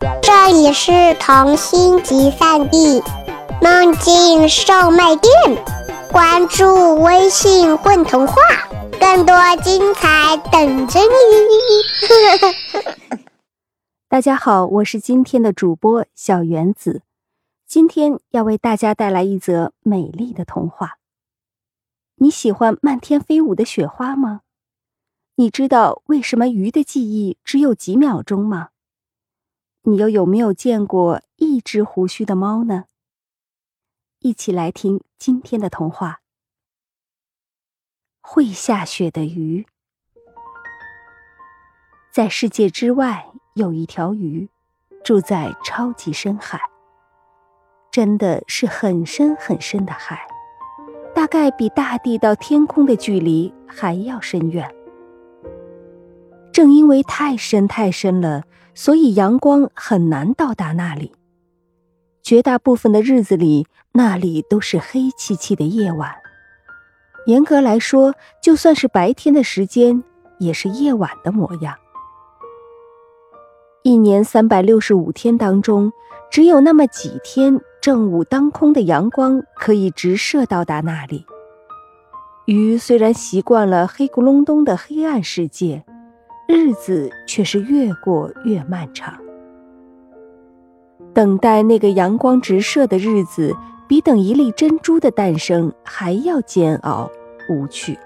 这里是童心集散地，梦境售卖店。关注微信“混童话”，更多精彩等着你。大家好，我是今天的主播小原子，今天要为大家带来一则美丽的童话。你喜欢漫天飞舞的雪花吗？你知道为什么鱼的记忆只有几秒钟吗？你又有没有见过一只胡须的猫呢？一起来听今天的童话。会下雪的鱼，在世界之外有一条鱼，住在超级深海，真的是很深很深的海，大概比大地到天空的距离还要深远。正因为太深太深了。所以阳光很难到达那里。绝大部分的日子里，那里都是黑漆漆的夜晚。严格来说，就算是白天的时间，也是夜晚的模样。一年三百六十五天当中，只有那么几天正午当空的阳光可以直射到达那里。鱼虽然习惯了黑咕隆咚的黑暗世界。日子却是越过越漫长，等待那个阳光直射的日子，比等一粒珍珠的诞生还要煎熬无趣。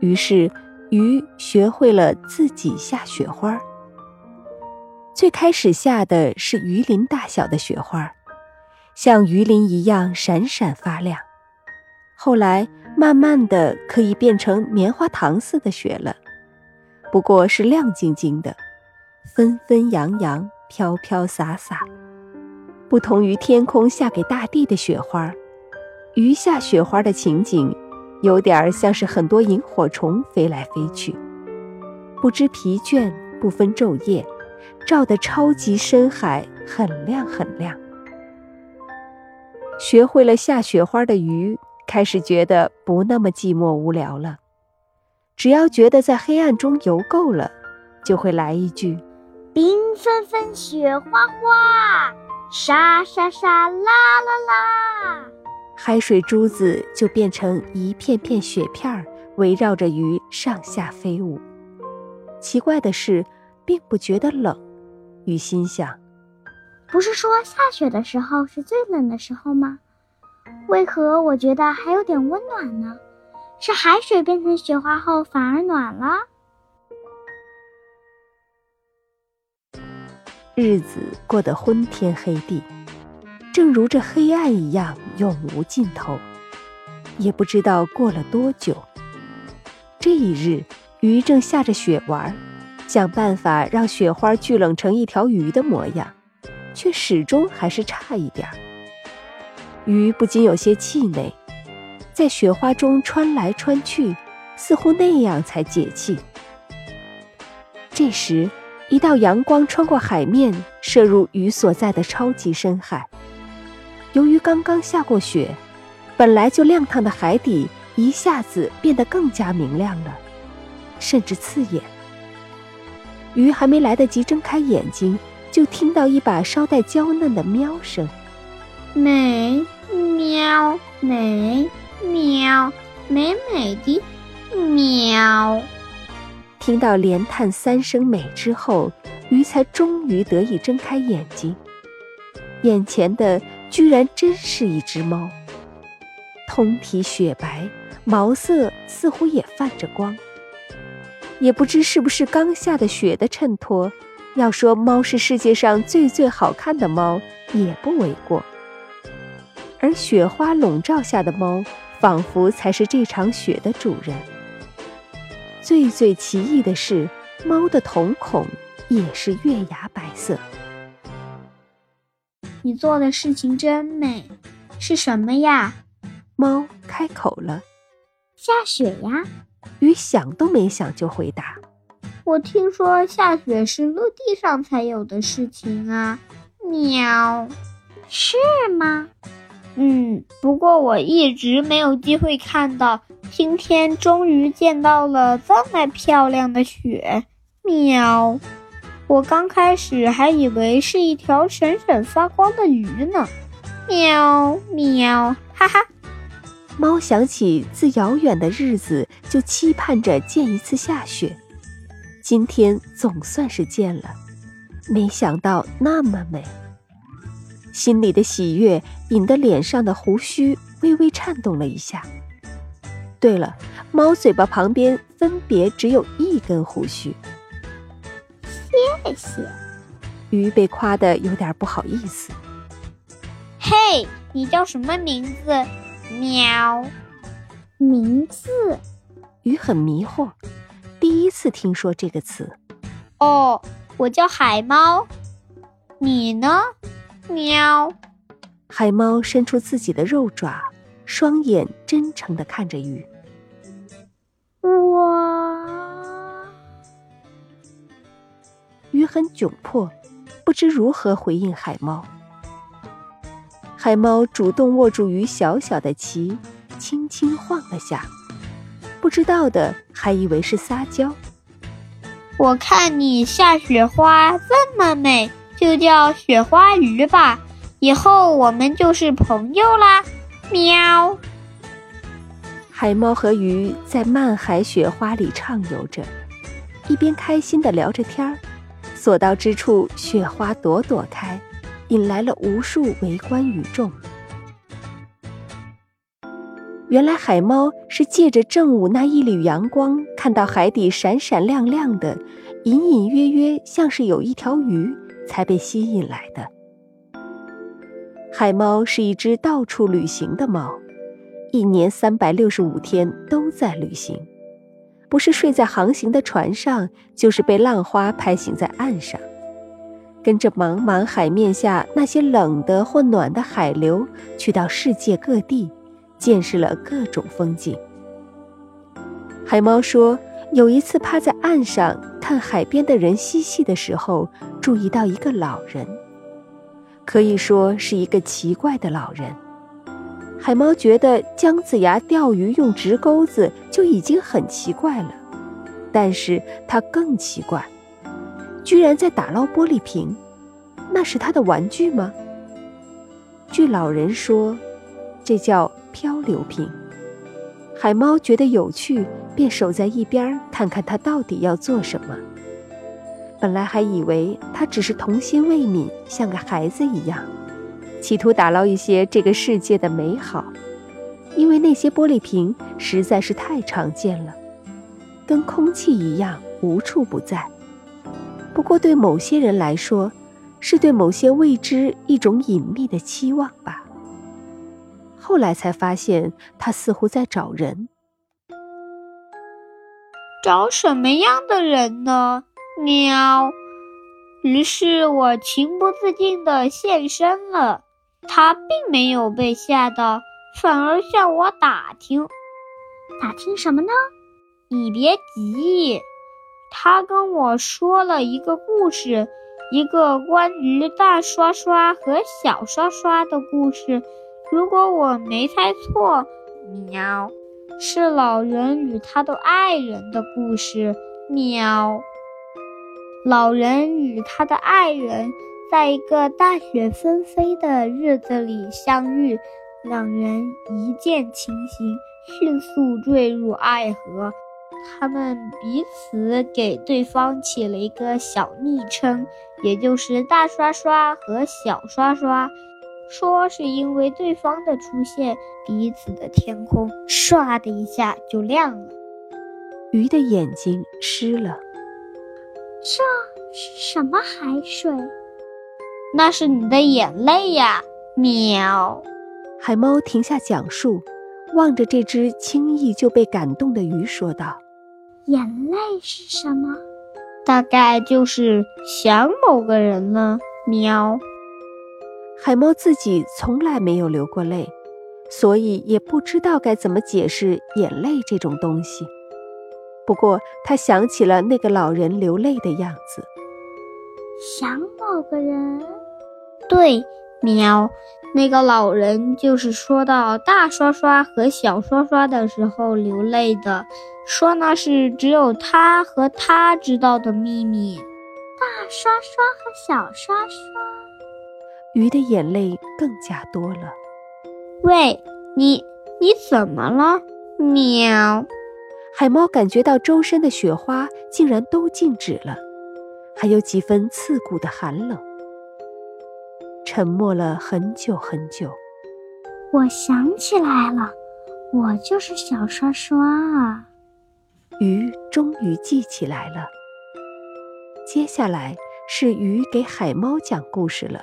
于是，鱼学会了自己下雪花。最开始下的是鱼鳞大小的雪花，像鱼鳞一样闪闪发亮。后来，慢慢的可以变成棉花糖似的雪了。不过是亮晶晶的，纷纷扬扬，飘飘洒洒。不同于天空下给大地的雪花，鱼下雪花的情景，有点像是很多萤火虫飞来飞去，不知疲倦，不分昼夜，照得超级深海很亮很亮。学会了下雪花的鱼，开始觉得不那么寂寞无聊了。只要觉得在黑暗中游够了，就会来一句：“冰纷纷雪花花，沙沙沙啦啦啦。”海水珠子就变成一片片雪片儿，围绕着鱼上下飞舞。奇怪的是，并不觉得冷。鱼心想：“不是说下雪的时候是最冷的时候吗？为何我觉得还有点温暖呢？”是海水变成雪花后反而暖了。日子过得昏天黑地，正如这黑暗一样永无尽头。也不知道过了多久，这一日，鱼正下着雪玩，想办法让雪花聚拢成一条鱼的模样，却始终还是差一点儿。鱼不禁有些气馁。在雪花中穿来穿去，似乎那样才解气。这时，一道阳光穿过海面，射入鱼所在的超级深海。由于刚刚下过雪，本来就亮堂的海底一下子变得更加明亮了，甚至刺眼。鱼还没来得及睁开眼睛，就听到一把稍带娇嫩的喵声：“美喵美。”喵，美美的喵。听到连叹三声美之后，鱼才终于得以睁开眼睛。眼前的居然真是一只猫，通体雪白，毛色似乎也泛着光。也不知是不是刚下的雪的衬托，要说猫是世界上最最好看的猫，也不为过。而雪花笼罩下的猫。仿佛才是这场雪的主人。最最奇异的是，猫的瞳孔也是月牙白色。你做的事情真美，是什么呀？猫开口了：“下雪呀。”鱼想都没想就回答：“我听说下雪是陆地上才有的事情啊。”喵，是吗？嗯，不过我一直没有机会看到，今天终于见到了这么漂亮的雪。喵，我刚开始还以为是一条闪闪发光的鱼呢。喵喵，哈哈！猫想起自遥远的日子就期盼着见一次下雪，今天总算是见了，没想到那么美。心里的喜悦引得脸上的胡须微微颤动了一下。对了，猫嘴巴旁边分别只有一根胡须。谢谢，鱼被夸得有点不好意思。嘿，你叫什么名字？喵。名字？鱼很迷惑，第一次听说这个词。哦，我叫海猫。你呢？喵。海猫伸出自己的肉爪，双眼真诚的看着鱼。哇鱼很窘迫，不知如何回应海猫。海猫主动握住鱼小小的鳍，轻轻晃了下，不知道的还以为是撒娇。我看你下雪花这么美，就叫雪花鱼吧，以后我们就是朋友啦。喵。海猫和鱼在漫海雪花里畅游着，一边开心的聊着天儿。所到之处，雪花朵朵开，引来了无数围观与众。原来海猫是借着正午那一缕阳光，看到海底闪闪亮亮的，隐隐约约像是有一条鱼，才被吸引来的。海猫是一只到处旅行的猫，一年三百六十五天都在旅行。不是睡在航行的船上，就是被浪花拍醒在岸上，跟着茫茫海面下那些冷的或暖的海流，去到世界各地，见识了各种风景。海猫说，有一次趴在岸上看海边的人嬉戏的时候，注意到一个老人，可以说是一个奇怪的老人。海猫觉得姜子牙钓鱼用直钩子就已经很奇怪了，但是他更奇怪，居然在打捞玻璃瓶，那是他的玩具吗？据老人说，这叫漂流瓶。海猫觉得有趣，便守在一边看看他到底要做什么。本来还以为他只是童心未泯，像个孩子一样。企图打捞一些这个世界的美好，因为那些玻璃瓶实在是太常见了，跟空气一样无处不在。不过对某些人来说，是对某些未知一种隐秘的期望吧。后来才发现，他似乎在找人。找什么样的人呢？喵。于是我情不自禁地现身了。他并没有被吓到，反而向我打听，打听什么呢？你别急，他跟我说了一个故事，一个关于大刷刷和小刷刷的故事。如果我没猜错，喵，是老人与他的爱人的故事。喵，老人与他的爱人。在一个大雪纷飞的日子里相遇，两人一见倾心，迅速坠入爱河。他们彼此给对方起了一个小昵称，也就是大刷刷和小刷刷。说是因为对方的出现，彼此的天空唰的一下就亮了。鱼的眼睛湿了。这是什么海水？那是你的眼泪呀，喵！海猫停下讲述，望着这只轻易就被感动的鱼说道：“眼泪是什么？大概就是想某个人了，喵！”海猫自己从来没有流过泪，所以也不知道该怎么解释眼泪这种东西。不过，他想起了那个老人流泪的样子，想某个人。对，喵，那个老人就是说到大刷刷和小刷刷的时候流泪的，说那是只有他和他知道的秘密。大刷刷和小刷刷。鱼的眼泪更加多了。喂，你你怎么了？喵！海猫感觉到周身的雪花竟然都静止了，还有几分刺骨的寒冷。沉默了很久很久，我想起来了，我就是小刷刷啊！鱼终于记起来了。接下来是鱼给海猫讲故事了。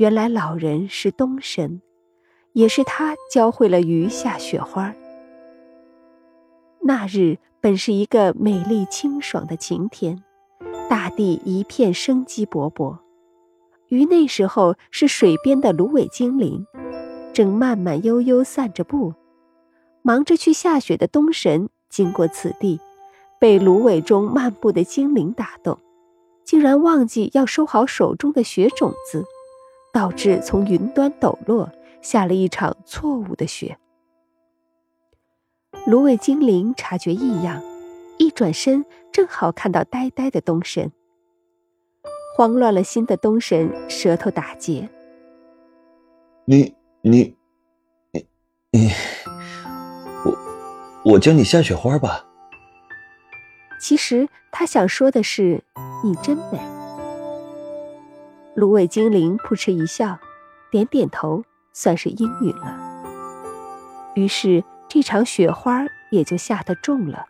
原来老人是冬神，也是他教会了鱼下雪花。那日本是一个美丽清爽的晴天，大地一片生机勃勃。鱼那时候是水边的芦苇精灵，正慢慢悠悠散着步。忙着去下雪的冬神经过此地，被芦苇中漫步的精灵打动，竟然忘记要收好手中的雪种子。导致从云端抖落，下了一场错误的雪。芦苇精灵察觉异样，一转身正好看到呆呆的东神。慌乱了心的东神舌头打结：“你你你你，我我教你下雪花吧。”其实他想说的是：“你真美。”芦苇精灵扑哧一笑，点点头，算是应允了。于是这场雪花也就下得重了，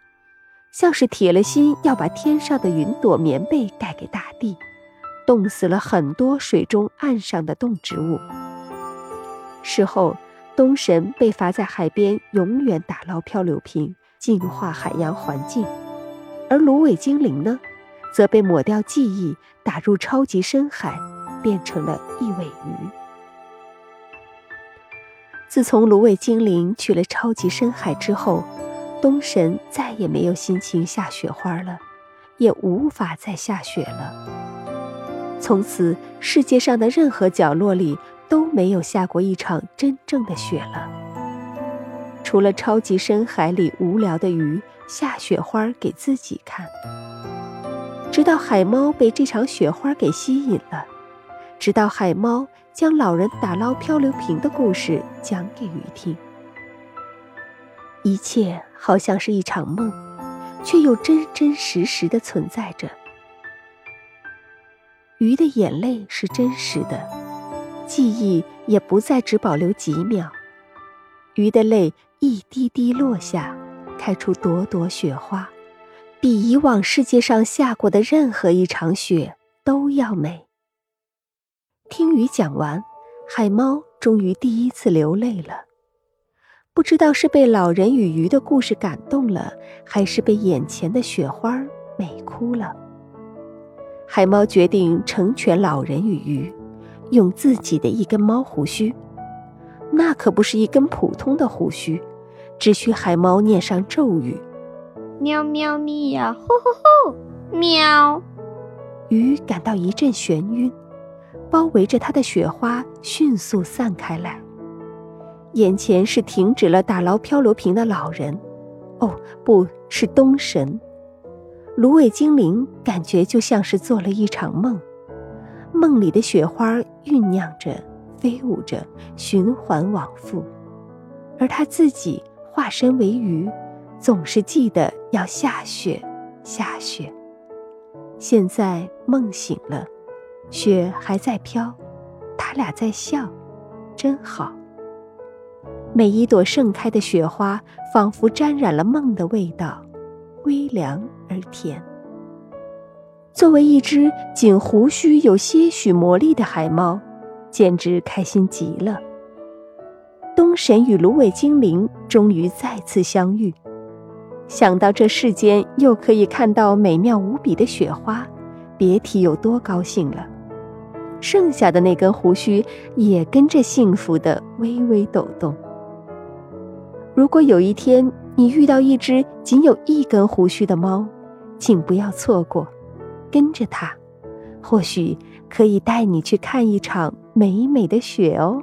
像是铁了心要把天上的云朵棉被盖给大地，冻死了很多水中岸上的动植物。事后，东神被罚在海边永远打捞漂流瓶，净化海洋环境，而芦苇精灵呢，则被抹掉记忆，打入超级深海。变成了一尾鱼。自从芦苇精灵去了超级深海之后，东神再也没有心情下雪花了，也无法再下雪了。从此，世界上的任何角落里都没有下过一场真正的雪了。除了超级深海里无聊的鱼下雪花给自己看，直到海猫被这场雪花给吸引了。直到海猫将老人打捞漂流瓶的故事讲给鱼听，一切好像是一场梦，却又真真实实的存在着。鱼的眼泪是真实的，记忆也不再只保留几秒。鱼的泪一滴滴落下，开出朵朵雪花，比以往世界上下过的任何一场雪都要美。听鱼讲完，海猫终于第一次流泪了。不知道是被老人与鱼的故事感动了，还是被眼前的雪花美哭了。海猫决定成全老人与鱼，用自己的一根猫胡须。那可不是一根普通的胡须，只需海猫念上咒语：“喵喵咪呀，吼吼吼，喵！”鱼感到一阵眩晕。包围着他的雪花迅速散开来，眼前是停止了打捞漂流瓶的老人，哦，不是东神。芦苇精灵感觉就像是做了一场梦，梦里的雪花酝酿着、飞舞着，循环往复，而他自己化身为鱼，总是记得要下雪，下雪。现在梦醒了。雪还在飘，他俩在笑，真好。每一朵盛开的雪花，仿佛沾染了梦的味道，微凉而甜。作为一只仅胡须有些许魔力的海猫，简直开心极了。东神与芦苇精灵终于再次相遇，想到这世间又可以看到美妙无比的雪花，别提有多高兴了。剩下的那根胡须也跟着幸福的微微抖动。如果有一天你遇到一只仅有一根胡须的猫，请不要错过，跟着它，或许可以带你去看一场美美的雪哦。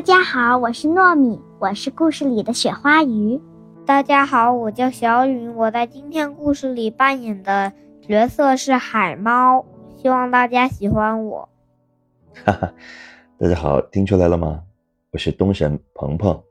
大家好，我是糯米，我是故事里的雪花鱼。大家好，我叫小雨，我在今天故事里扮演的角色是海猫，希望大家喜欢我。哈哈，大家好，听出来了吗？我是东神鹏鹏。